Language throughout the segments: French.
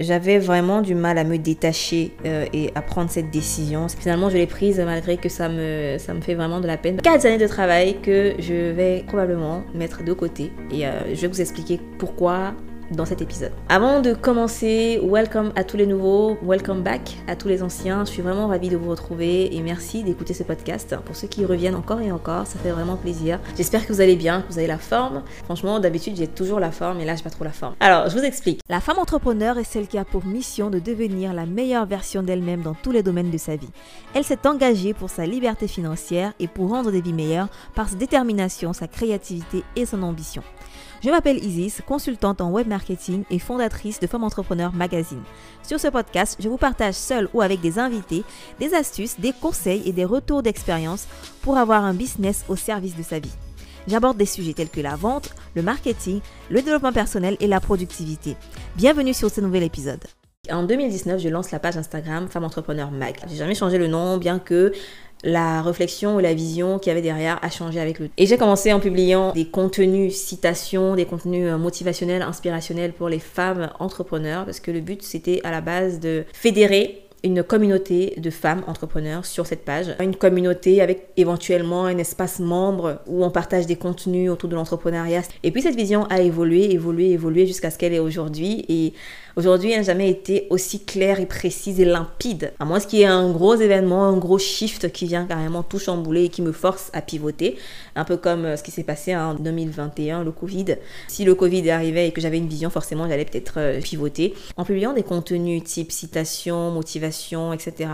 J'avais vraiment du mal à me détacher euh, et à prendre cette décision. Finalement, je l'ai prise malgré que ça me, fait vraiment de la peine. Quatre années de travail que je vais probablement mettre de côté et euh, je vais vous expliquer pourquoi dans cet épisode. Avant de commencer, welcome à tous les nouveaux, welcome back à tous les anciens. Je suis vraiment ravie de vous retrouver et merci d'écouter ce podcast. Pour ceux qui reviennent encore et encore, ça fait vraiment plaisir. J'espère que vous allez bien, que vous avez la forme. Franchement, d'habitude, j'ai toujours la forme et là, j'ai pas trop la forme. Alors, je vous explique. La femme entrepreneur est celle qui a pour mission de devenir la meilleure version d'elle-même dans tous les domaines de sa vie. Elle s'est engagée pour sa liberté financière et pour rendre des vies meilleures par sa détermination, sa créativité et son ambition. Je m'appelle Isis, consultante en web marketing et fondatrice de Femmes Entrepreneurs Magazine. Sur ce podcast, je vous partage seul ou avec des invités des astuces, des conseils et des retours d'expérience pour avoir un business au service de sa vie. J'aborde des sujets tels que la vente, le marketing, le développement personnel et la productivité. Bienvenue sur ce nouvel épisode. En 2019, je lance la page Instagram Femme Entrepreneur Mag. J'ai jamais changé le nom, bien que la réflexion ou la vision qu'il y avait derrière a changé avec le. Et j'ai commencé en publiant des contenus citations, des contenus euh, motivationnels, inspirationnels pour les femmes entrepreneurs, parce que le but c'était à la base de fédérer une communauté de femmes entrepreneurs sur cette page. Une communauté avec éventuellement un espace membre où on partage des contenus autour de l'entrepreneuriat. Et puis cette vision a évolué, évolué, évolué jusqu'à ce qu'elle est aujourd'hui. Et Aujourd'hui, elle n'a jamais été aussi claire et précise et limpide. À moins qu'il y ait un gros événement, un gros shift qui vient carrément tout chambouler et qui me force à pivoter. Un peu comme euh, ce qui s'est passé en 2021, le Covid. Si le Covid arrivait et que j'avais une vision, forcément, j'allais peut-être euh, pivoter. En publiant des contenus type citation, motivation, etc.,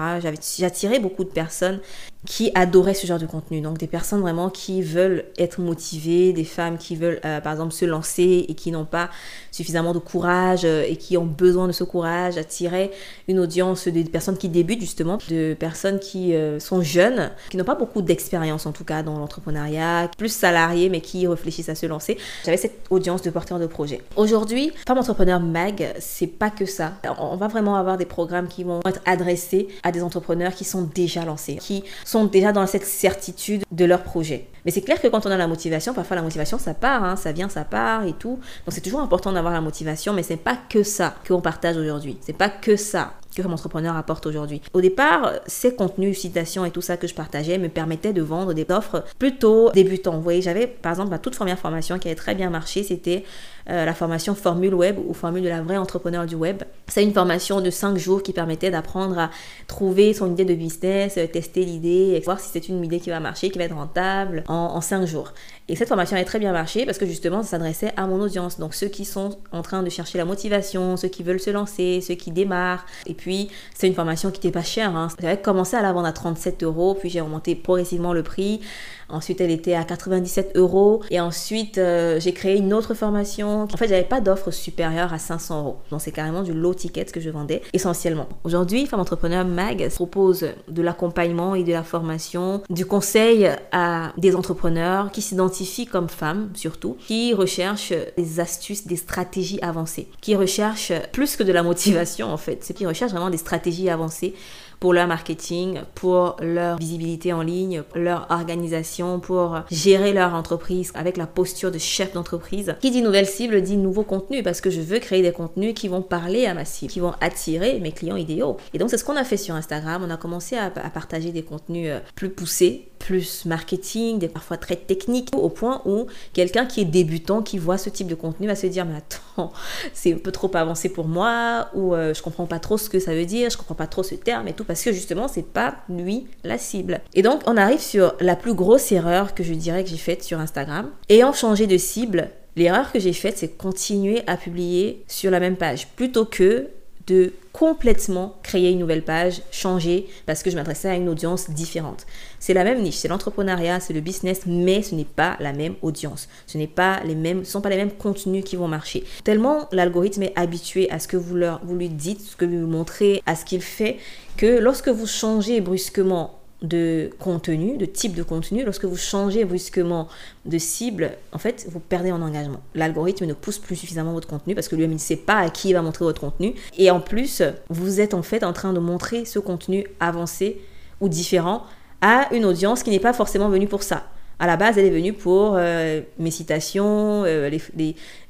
j'attirais beaucoup de personnes qui adoraient ce genre de contenu. Donc des personnes vraiment qui veulent être motivées, des femmes qui veulent euh, par exemple se lancer et qui n'ont pas suffisamment de courage euh, et qui ont besoin de ce courage, attirer une audience de personnes qui débutent justement, de personnes qui euh, sont jeunes, qui n'ont pas beaucoup d'expérience en tout cas dans l'entrepreneuriat, plus salariés mais qui réfléchissent à se lancer. J'avais cette audience de porteurs de projets. Aujourd'hui, Femme Entrepreneur Mag, c'est pas que ça. On va vraiment avoir des programmes qui vont être adressés à des entrepreneurs qui sont déjà lancés, qui sont déjà dans cette certitude de leur projet. Mais c'est clair que quand on a la motivation, parfois la motivation ça part, hein, ça vient, ça part et tout. Donc c'est toujours important d'avoir la motivation, mais c'est pas que ça qu'on partage aujourd'hui. C'est pas que ça que entrepreneur apporte aujourd'hui. Au départ, ces contenus, citations et tout ça que je partageais me permettaient de vendre des offres plutôt débutants. Vous voyez, j'avais par exemple ma toute première formation qui avait très bien marché, c'était euh, la formation Formule Web ou Formule de la vraie entrepreneur du web. C'est une formation de 5 jours qui permettait d'apprendre à trouver son idée de business, euh, tester l'idée, voir si c'est une idée qui va marcher, qui va être rentable en, en 5 jours. Et cette formation a très bien marché parce que justement, ça s'adressait à mon audience. Donc ceux qui sont en train de chercher la motivation, ceux qui veulent se lancer, ceux qui démarrent. Et puis, c'est une formation qui n'était pas chère. Hein. J'avais commencé à la vendre à 37 euros, puis j'ai augmenté progressivement le prix. Ensuite, elle était à 97 euros. Et ensuite, euh, j'ai créé une autre formation. En fait, j'avais pas d'offre supérieure à 500 euros. Donc, c'est carrément du low ticket que je vendais essentiellement. Aujourd'hui, Femme Entrepreneur Mag propose de l'accompagnement et de la formation, du conseil à des entrepreneurs qui s'identifient comme femmes, surtout, qui recherchent des astuces, des stratégies avancées, qui recherchent plus que de la motivation, en fait. C'est qui recherchent vraiment des stratégies avancées pour leur marketing, pour leur visibilité en ligne, leur organisation, pour gérer leur entreprise avec la posture de chef d'entreprise. Qui dit nouvelle cible dit nouveau contenu parce que je veux créer des contenus qui vont parler à ma cible, qui vont attirer mes clients idéaux. Et donc c'est ce qu'on a fait sur Instagram. On a commencé à, partager des contenus euh, plus poussés, plus marketing, des parfois très techniques, au point où quelqu'un qui est débutant, qui voit ce type de contenu, va se dire mais attends, c'est un peu trop avancé pour moi, ou euh, je comprends pas trop ce que ça veut dire, je comprends pas trop ce terme et tout, parce que justement c'est pas lui la cible. Et donc on arrive sur la plus grosse erreur que je dirais que j'ai faite sur Instagram. Ayant changé de cible, l'erreur que j'ai faite c'est continuer à publier sur la même page plutôt que de complètement créer une nouvelle page, changer, parce que je m'adressais à une audience différente. C'est la même niche, c'est l'entrepreneuriat, c'est le business, mais ce n'est pas la même audience. Ce n'est pas les mêmes, ce sont pas les mêmes contenus qui vont marcher. Tellement l'algorithme est habitué à ce que vous, leur, vous lui dites, ce que vous lui montrez, à ce qu'il fait, que lorsque vous changez brusquement de contenu, de type de contenu, lorsque vous changez brusquement de cible, en fait, vous perdez en engagement. L'algorithme ne pousse plus suffisamment votre contenu parce que lui-même ne sait pas à qui il va montrer votre contenu. Et en plus, vous êtes en fait en train de montrer ce contenu avancé ou différent à une audience qui n'est pas forcément venue pour ça. À la base, elle est venue pour euh, mes citations, euh,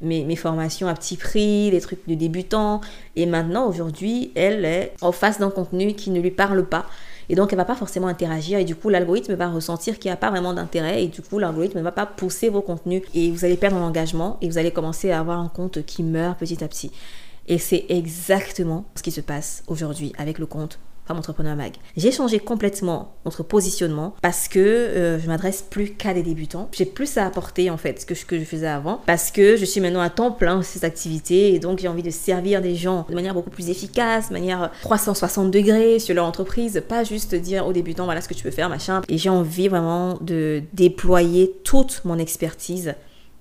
mes, mes, formations à petit prix, les trucs de débutants. Et maintenant, aujourd'hui, elle est en face d'un contenu qui ne lui parle pas. Et donc, elle va pas forcément interagir. Et du coup, l'algorithme va ressentir qu'il n'y a pas vraiment d'intérêt. Et du coup, l'algorithme ne va pas pousser vos contenus. Et vous allez perdre l'engagement. Et vous allez commencer à avoir un compte qui meurt petit à petit. Et c'est exactement ce qui se passe aujourd'hui avec le compte Femme Entrepreneur Mag. J'ai changé complètement notre positionnement parce que euh, je m'adresse plus qu'à des débutants. J'ai plus à apporter en fait que ce que je faisais avant parce que je suis maintenant à temps plein ces activités et donc j'ai envie de servir des gens de manière beaucoup plus efficace, de manière 360 degrés sur leur entreprise, pas juste dire aux débutants voilà ce que tu peux faire, machin. Et j'ai envie vraiment de déployer toute mon expertise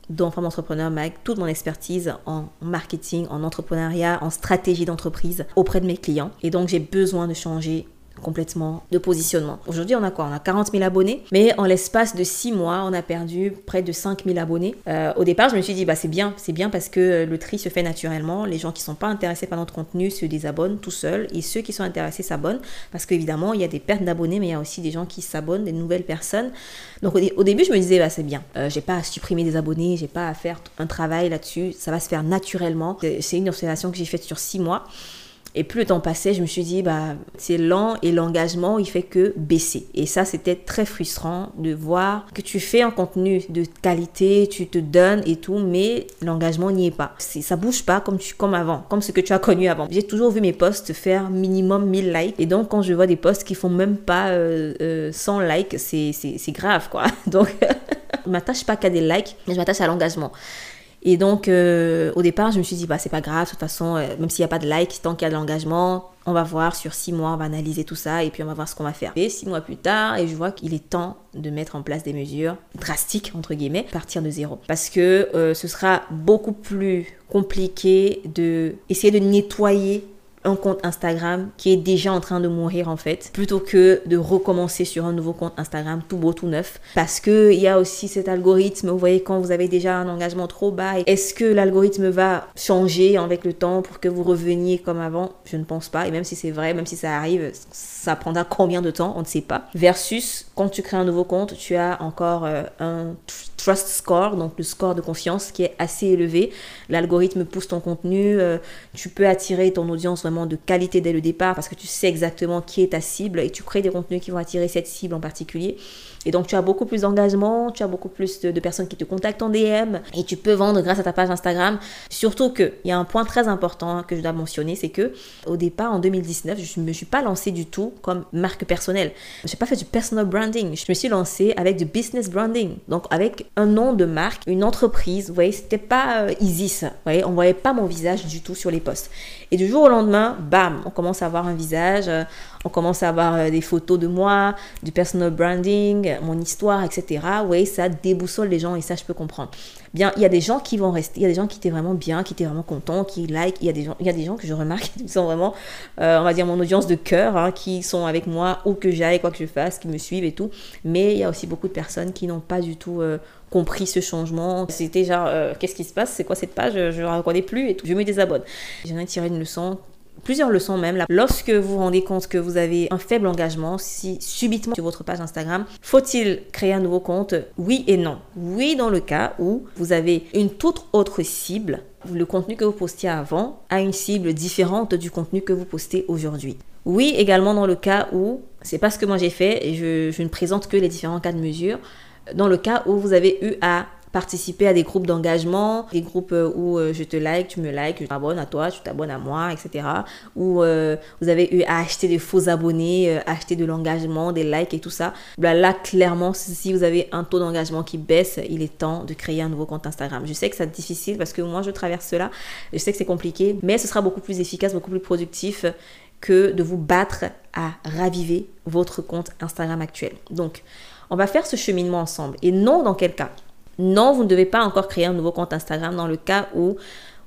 dans Femme Entrepreneur Mag, toute mon expertise en marketing, en entrepreneuriat, en stratégie d'entreprise auprès de mes clients. Et donc j'ai besoin de changer complètement de positionnement. Aujourd'hui, on a quoi? On a 40 000 abonnés, mais en l'espace de 6 mois, on a perdu près de 5 000 abonnés. Euh, au départ, je me suis dit, bah, c'est bien, c'est bien parce que le tri se fait naturellement. Les gens qui sont pas intéressés par notre contenu se désabonnent tout seuls et ceux qui sont intéressés s'abonnent parce qu'évidemment, il y a des pertes d'abonnés, mais il y a aussi des gens qui s'abonnent, des nouvelles personnes. Donc au, début, je me disais, bah, c'est bien, euh, j'ai pas à supprimer des abonnés, j'ai pas à faire un travail là-dessus, ça va se faire naturellement. C'est une observation que j'ai faite sur 6 mois. Et plus le temps passait, je me suis dit, bah, c'est lent et l'engagement, il fait que baisser. Et ça, c'était très frustrant de voir que tu fais un contenu de qualité, tu te donnes et tout, mais l'engagement n'y est pas. Ça bouge pas comme, avant, comme ce que tu as connu avant. J'ai toujours vu mes posts faire minimum 1000 likes. Et donc, quand je vois des posts qui font même pas 100 euh, euh, likes, c'est grave, quoi. Donc, je m'attache pas qu'à des likes, mais je m'attache à l'engagement. Et donc, euh, au départ, je me suis dit, bah, c'est pas grave, de toute façon, euh, même s'il n'y a pas de like, tant qu'il y a de l'engagement, on va voir sur six mois, on va analyser tout ça et puis on va voir ce qu'on va faire. Et six mois plus tard, et je vois qu'il est temps de mettre en place des mesures drastiques, entre guillemets, partir de zéro. Parce que euh, ce sera beaucoup plus compliqué de de nettoyer un compte Instagram qui est déjà en train de mourir en fait, plutôt que de recommencer sur un nouveau compte Instagram tout beau, tout neuf. Parce que il y a aussi cet algorithme, vous voyez, quand vous avez déjà un engagement trop bas, est-ce que l'algorithme va changer avec le temps pour que vous reveniez comme avant? Je ne pense pas. Et même si c'est vrai, même si ça arrive, ça prendra combien de temps? On ne sait pas. Versus quand tu crées un nouveau compte, tu as encore euh, un trust score, donc le score de confiance qui est assez élevé. L'algorithme pousse ton contenu, euh, tu peux attirer ton audience vraiment de qualité dès le départ parce que tu sais exactement qui est ta cible et tu crées des contenus qui vont attirer cette cible en particulier. Et donc, tu as beaucoup plus d'engagement, tu as beaucoup plus de, personnes qui te contactent en DM et tu peux vendre grâce à ta page Instagram. Surtout qu'il y a un point très important que je dois mentionner, c'est que au départ, en 2019, je ne me suis pas lancée du tout comme marque personnelle. Je n'ai pas fait du personal branding. Je me suis lancée avec du business branding. Donc, avec un nom de marque, une entreprise. Vous voyez, c'était pas euh, easy ça. Vous voyez, on voyait pas mon visage du tout sur les posts. Et du jour au lendemain, bam, on commence à avoir un visage. Euh, on commence à avoir euh, des photos de moi, du personal branding, mon histoire, etc. Oui, ça déboussole les gens et ça, je peux comprendre. Bien, il y a des gens qui vont rester, il y a des gens qui étaient vraiment bien, qui étaient vraiment contents, qui like. Il y a des gens, il y a des gens que je remarque qui sont vraiment, euh, on va dire, mon audience de cœur, hein, qui sont avec moi où que j'aille, quoi que je fasse, qui me suivent et tout. Mais il y a aussi beaucoup de personnes qui n'ont pas du tout euh, compris ce changement. C'était genre, qu'est-ce qui se passe? C'est quoi cette page? Je ne la reconnais plus et tout. Je me désabonne. J'en ai tiré une leçon plusieurs leçons même. Lorsque vous vous rendez compte que vous avez un faible engagement, si subitement sur votre page Instagram, faut-il créer un nouveau compte? Oui et non. Oui dans le cas où vous avez une toute autre cible. Le contenu que vous postiez avant a une cible différente du contenu que vous postez aujourd'hui. Oui également dans le cas où, c'est pas ce que moi j'ai fait et je, je ne présente que les différents cas de mesure, dans le cas où vous avez eu à participer à des groupes d'engagement, des groupes euh, où euh, je te like, tu me likes, je t'abonne à toi, tu t'abonnes à moi, etc. Où euh, vous avez eu à acheter des faux abonnés, acheter de l'engagement, des likes et tout ça. Là, là, clairement, si vous avez un taux d'engagement qui baisse, il est temps de créer un nouveau compte Instagram. Je sais que c'est difficile parce que moi, je traverse cela. Je sais que c'est compliqué, mais ce sera beaucoup plus efficace, beaucoup plus productif que de vous battre à raviver votre compte Instagram actuel. Donc, on va faire ce cheminement ensemble. Et non dans quel cas? Non, vous ne devez pas encore créer un nouveau compte Instagram dans le cas où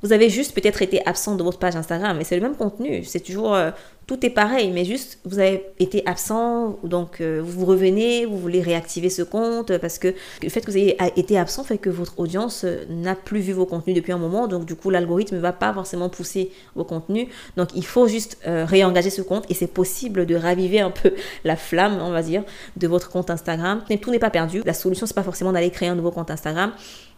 Vous avez juste peut-être été absent de votre page Instagram, mais c'est le même contenu. C'est toujours euh, tout est pareil, mais juste vous avez été absent, donc euh, vous revenez, vous voulez réactiver ce compte parce que le fait que vous ayez été absent fait que votre audience euh, n'a plus vu vos contenus depuis un moment, donc du coup l'algorithme ne va pas forcément pousser vos contenus. Donc il faut juste réengager ce compte et c'est possible de raviver un peu la flamme, on va dire, de votre compte Instagram. Mais tout n'est pas perdu. La solution c'est pas forcément d'aller créer un nouveau compte Instagram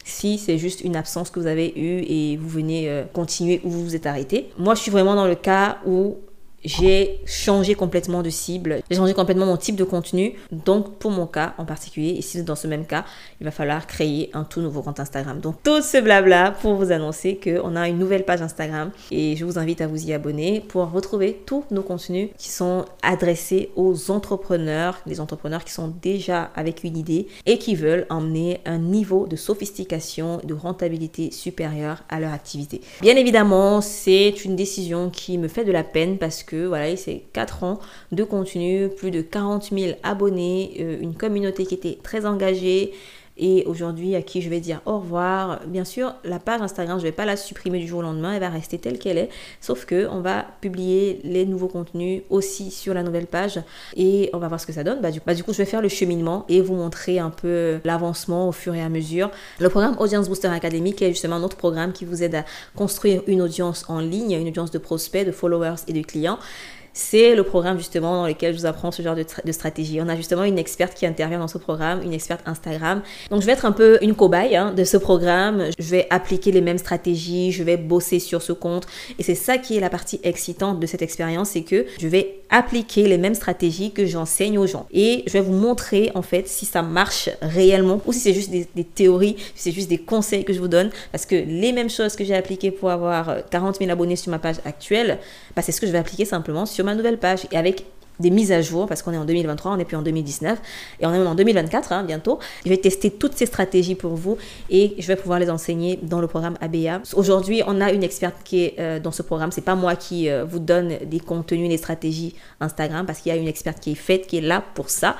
si c'est juste une absence que vous avez eue et vous venez euh, continuer où vous vous êtes arrêté. Moi, je suis vraiment dans le cas où j'ai changé complètement de cible, j'ai changé complètement mon type de contenu. Donc, pour mon cas en particulier, si dans ce même cas, il va falloir créer un tout nouveau compte Instagram. Donc, tout ce blabla pour vous annoncer qu'on a une nouvelle page Instagram et je vous invite à vous y abonner pour retrouver tous nos contenus qui sont adressés aux entrepreneurs, les entrepreneurs qui sont déjà avec une idée et qui veulent emmener un niveau de sophistication, de rentabilité supérieur à leur activité. Bien évidemment, c'est une décision qui me fait de la peine parce que voilà, c'est 4 ans de contenu, plus de 40 000 abonnés, euh, une communauté qui était très engagée et aujourd'hui à qui je vais dire au revoir. Bien sûr, la page Instagram, je ne vais pas la supprimer du jour au lendemain, elle va rester telle qu'elle est, sauf que on va publier les nouveaux contenus aussi sur la nouvelle page et on va voir ce que ça donne. Bah du, bah, du coup, je vais faire le cheminement et vous montrer un peu l'avancement au fur et à mesure. Le programme Audience Booster Academy qui est justement un autre programme qui vous aide à construire une audience en ligne, une audience de prospects, de followers et de clients c'est le programme justement dans lequel je vous apprends ce genre de, stratégie. On a justement une experte qui intervient dans ce programme, une experte Instagram. Donc je vais être un peu une cobaye hein, de ce programme. Je vais appliquer les mêmes stratégies, je vais bosser sur ce compte. Et c'est ça qui est la partie excitante de cette expérience, c'est que je vais appliquer les mêmes stratégies que j'enseigne aux gens. Et je vais vous montrer en fait si ça marche réellement ou si c'est juste des, théories, si c'est juste des conseils que je vous donne. Parce que les mêmes choses que j'ai appliquées pour avoir 40 000 abonnés sur ma page actuelle, bah, c'est ce que je vais appliquer simplement sur ma nouvelle page et avec des mises à jour parce qu'on est en 2023, on n'est plus en 2019 et on est en 2024 hein, bientôt. Je vais tester toutes ces stratégies pour vous et je vais pouvoir les enseigner dans le programme ABA. Aujourd'hui, on a une experte qui est euh, dans ce programme. C'est pas moi qui euh, vous donne des contenus, des stratégies Instagram parce qu'il y a une experte qui est faite, qui est là pour ça.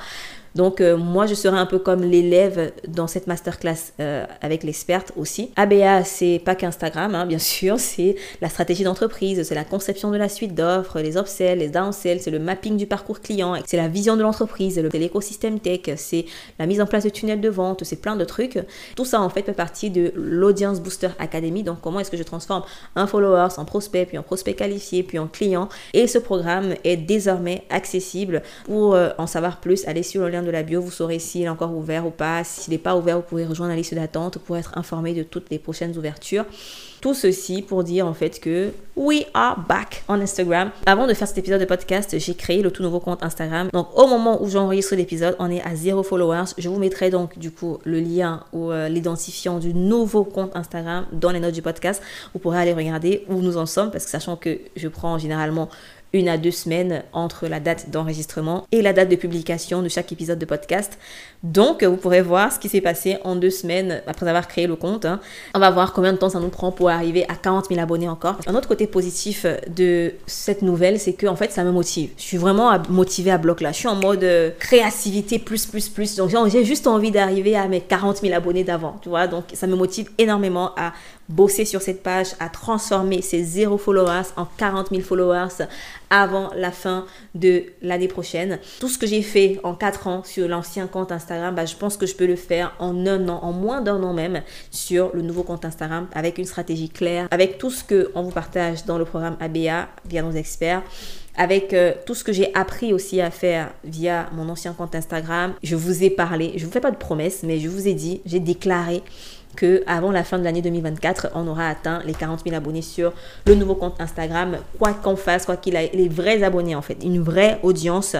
Donc euh, moi, je serai un peu comme l'élève dans cette masterclass euh, avec l'experte aussi. ABA, c'est pas qu'Instagram, hein, bien sûr, c'est la stratégie d'entreprise, c'est la conception de la suite d'offres, les upsells, les downsells, c'est le mapping du parcours client, c'est la vision de l'entreprise, c'est l'écosystème tech, c'est la mise en place de tunnels de vente, c'est plein de trucs. Tout ça en fait fait partie de l'Audience Booster Academy. Donc comment est-ce que je transforme un follower en prospect, puis en prospect qualifié, puis en client. Et ce programme est désormais accessible. Pour euh, en savoir plus, allez sur le lien de la bio, vous saurez s'il est encore ouvert ou pas. S'il n'est pas ouvert, vous pourrez rejoindre la liste d'attente pour être informé de toutes les prochaines ouvertures. Tout ceci pour dire en fait que we are back on Instagram. Avant de faire cet épisode de podcast, j'ai créé le tout nouveau compte Instagram. Donc au moment où j'enregistre l'épisode, on est à zéro followers. Je vous mettrai donc du coup le lien ou euh, l'identifiant du nouveau compte Instagram dans les notes du podcast. Vous pourrez aller regarder où nous en sommes parce que sachant que je prends généralement une à deux semaines entre la date d'enregistrement et la date de publication de chaque épisode de podcast. Donc, vous pourrez voir ce qui s'est passé en deux semaines après avoir créé le compte. Hein. On va voir combien de temps ça nous prend pour arriver à 40 000 abonnés encore. Un autre côté positif de cette nouvelle, c'est que en fait, ça me motive. Je suis vraiment motivée à bloc là. Je suis en mode euh, créativité plus, plus, plus. Donc, j'ai juste envie d'arriver à mes 40 000 abonnés d'avant, tu vois. Donc, ça me motive énormément à bosser sur cette page, à transformer ces zéro followers en 40 000 followers avant la fin de l'année prochaine. Tout ce que j'ai fait en 4 ans sur l'ancien compte Instagram, bah, je pense que je peux le faire en un an, en moins d'un an même, sur le nouveau compte Instagram avec une stratégie claire, avec tout ce qu'on vous partage dans le programme ABA via nos experts avec euh, tout ce que j'ai appris aussi à faire via mon ancien compte Instagram. Je vous ai parlé, je ne vous fais pas de promesses, mais je vous ai dit, j'ai déclaré que avant la fin de l'année 2024, on aura atteint les 40 000 abonnés sur le nouveau compte Instagram, quoi qu'on fasse, quoi qu'il ait, les vrais abonnés en fait, une vraie audience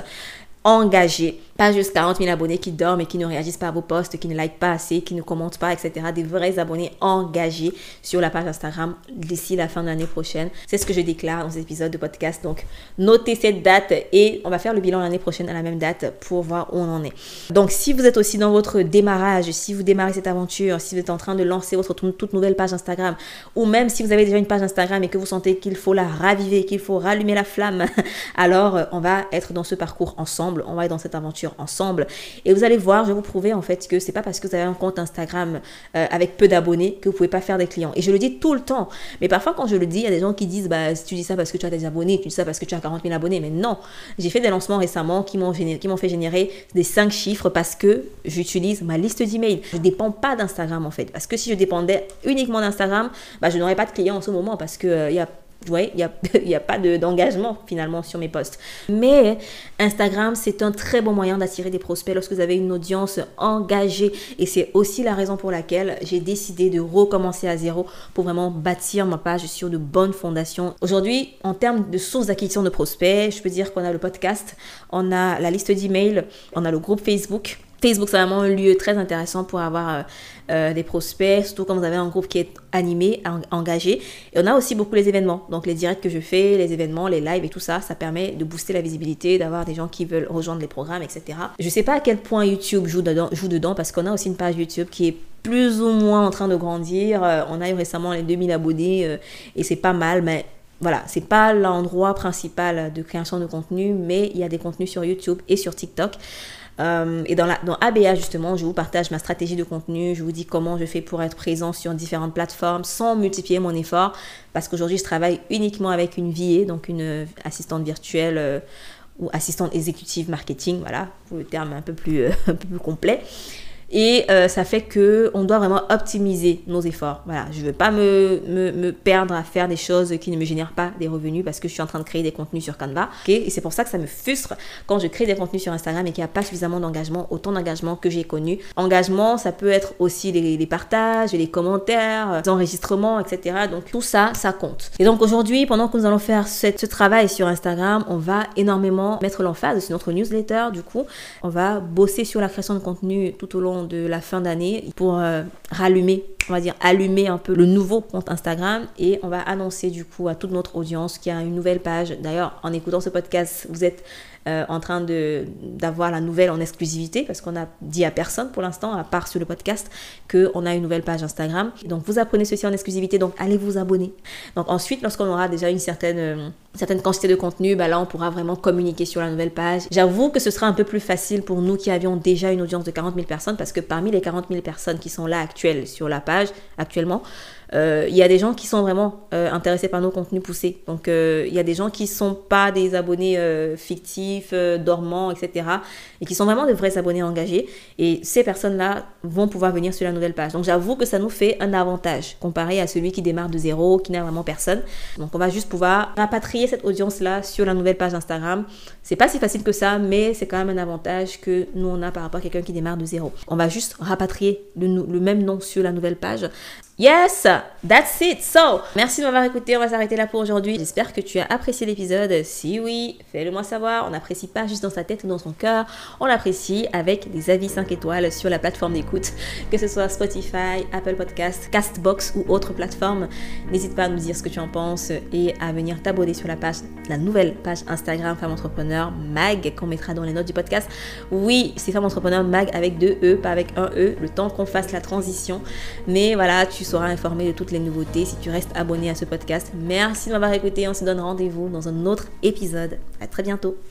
engagée pas juste 40 000 abonnés qui dorment et qui ne réagissent pas à vos posts, qui ne likent pas assez, qui ne commentent pas, etc. Des vrais abonnés engagés sur la page Instagram d'ici la fin de l'année prochaine. C'est ce que je déclare dans cet épisode de podcast. Donc, notez cette date et on va faire le bilan l'année prochaine à la même date pour voir où on en est. Donc, si vous êtes aussi dans votre démarrage, si vous démarrez cette aventure, si vous êtes en train de lancer votre toute nouvelle page Instagram, ou même si vous avez déjà une page Instagram et que vous sentez qu'il faut la raviver, qu'il faut rallumer la flamme, alors on va être dans ce parcours ensemble on va être dans cette aventure ensemble. Et vous allez voir, je vais vous prouver en fait que c'est pas parce que vous avez un compte Instagram euh, avec peu d'abonnés que vous pouvez pas faire des clients. Et je le dis tout le temps. Mais parfois quand je le dis, il y a des gens qui disent bah tu dis ça parce que tu as des abonnés, tu dis ça parce que tu as 40 000 abonnés. Mais non, j'ai fait des lancements récemment qui m'ont fait générer des 5 chiffres parce que j'utilise ma liste d'emails. Je dépends pas d'Instagram en fait. Parce que si je dépendais uniquement d'Instagram, bah, je n'aurais pas de clients en ce moment parce que euh, il y a voyez, il n'y a, y a pas d'engagement finalement sur mes posts. Mais Instagram, c'est un très bon moyen d'attirer des prospects lorsque vous avez une audience engagée. Et c'est aussi la raison pour laquelle j'ai décidé de recommencer à zéro pour vraiment bâtir ma page sur de bonnes fondations. Aujourd'hui, en termes de sources d'acquisition de prospects, je peux dire qu'on a le podcast, on a la liste d'emails, on a le groupe Facebook. Facebook, c'est vraiment un lieu très intéressant pour avoir euh, euh, des prospects, surtout quand vous avez un groupe qui est animé, engagé. Et on a aussi beaucoup les événements. Donc les directs que je fais, les événements, les lives et tout ça, ça permet de booster la visibilité, d'avoir des gens qui veulent rejoindre les programmes, etc. Je sais pas à quel point YouTube joue dedans, joue dedans parce qu'on a aussi une page YouTube qui est plus ou moins en train de grandir. Euh, on a eu récemment les 2000 abonnés et c'est pas mal, mais voilà, c'est pas l'endroit principal de création de contenu, mais il y a des contenus sur YouTube et sur TikTok. Euh, et dans, la, dans ABA, justement, je vous partage ma stratégie de contenu, je vous dis comment je fais pour être présent sur différentes plateformes sans multiplier mon effort, parce qu'aujourd'hui, je travaille uniquement avec une VA, donc une assistante virtuelle euh, ou assistante exécutive marketing, voilà, pour le terme un peu plus complet. Et euh, ça fait que on doit vraiment optimiser nos efforts. Voilà, je ne veux pas me, me, me, perdre à faire des choses qui ne me génèrent pas des revenus parce que je suis en train de créer des contenus sur Canva. Et c'est pour ça que ça me frustre quand je crée des contenus sur Instagram et qu'il n'y a pas suffisamment d'engagement, autant d'engagement que j'ai connu. Engagement, ça peut être aussi les, les partages, les commentaires, les enregistrements, etc. Donc tout ça, ça compte. Et donc aujourd'hui, pendant que nous allons faire ce travail sur Instagram, on va énormément mettre l'emphase sur notre newsletter. Du coup, on va bosser sur la création de contenu tout au long de la fin d'année pour euh, rallumer, on va dire allumer un peu le nouveau compte Instagram et on va annoncer du coup à toute notre audience qu'il y a une nouvelle page. D'ailleurs, en écoutant ce podcast, vous êtes euh, en train d'avoir la nouvelle en exclusivité parce qu'on a dit à personne pour l'instant, à part sur le podcast, qu'on a une nouvelle page Instagram. Donc vous apprenez ceci en exclusivité, donc allez vous abonner. Donc ensuite, lorsqu'on aura déjà une certaine, euh, certaine quantité de contenu, bah là on pourra vraiment communiquer sur la nouvelle page. J'avoue que ce sera un peu plus facile pour nous qui avions déjà une audience de 40 000 personnes parce que parmi les 40 000 personnes qui sont là actuelles sur la page actuellement, il y a des gens qui sont vraiment euh, intéressés par nos contenus poussés. Donc, euh, il y a des gens qui ne sont pas des abonnés fictifs, dormants, etc. Et qui sont vraiment des vrais abonnés engagés. Et ces personnes-là vont pouvoir venir sur la nouvelle page. Donc, j'avoue que ça nous fait un avantage comparé à celui qui démarre de zéro, qui n'a vraiment personne. Donc, on va juste pouvoir rapatrier cette audience-là sur la nouvelle page Instagram. C'est pas si facile que ça, mais c'est quand même un avantage que nous, on a par rapport à quelqu'un qui démarre de zéro. On va juste rapatrier le même nom sur la nouvelle page. Yes, that's it. So, merci de m'avoir écouté. On va s'arrêter là pour aujourd'hui. J'espère que tu as apprécié l'épisode. Si oui, fais-le moi savoir. On n'apprécie pas juste dans sa tête ou dans son cœur. On l'apprécie avec des avis 5 étoiles sur la plateforme d'écoute, que ce soit Spotify, Apple Podcast, Castbox ou autre plateforme. N'hésite pas à nous dire ce que tu en penses et à venir t'abonner sur la page, la nouvelle page Instagram Femme Entrepreneur Mag qu'on mettra dans les notes du podcast. Oui, c'est Femme Entrepreneur Mag avec deux E, pas avec un E, le temps qu'on fasse la transition. Mais voilà, tu tu seras informé de toutes les nouveautés si tu restes abonné à ce podcast. Merci de m'avoir écouté. On se donne rendez-vous dans un autre épisode. À très bientôt.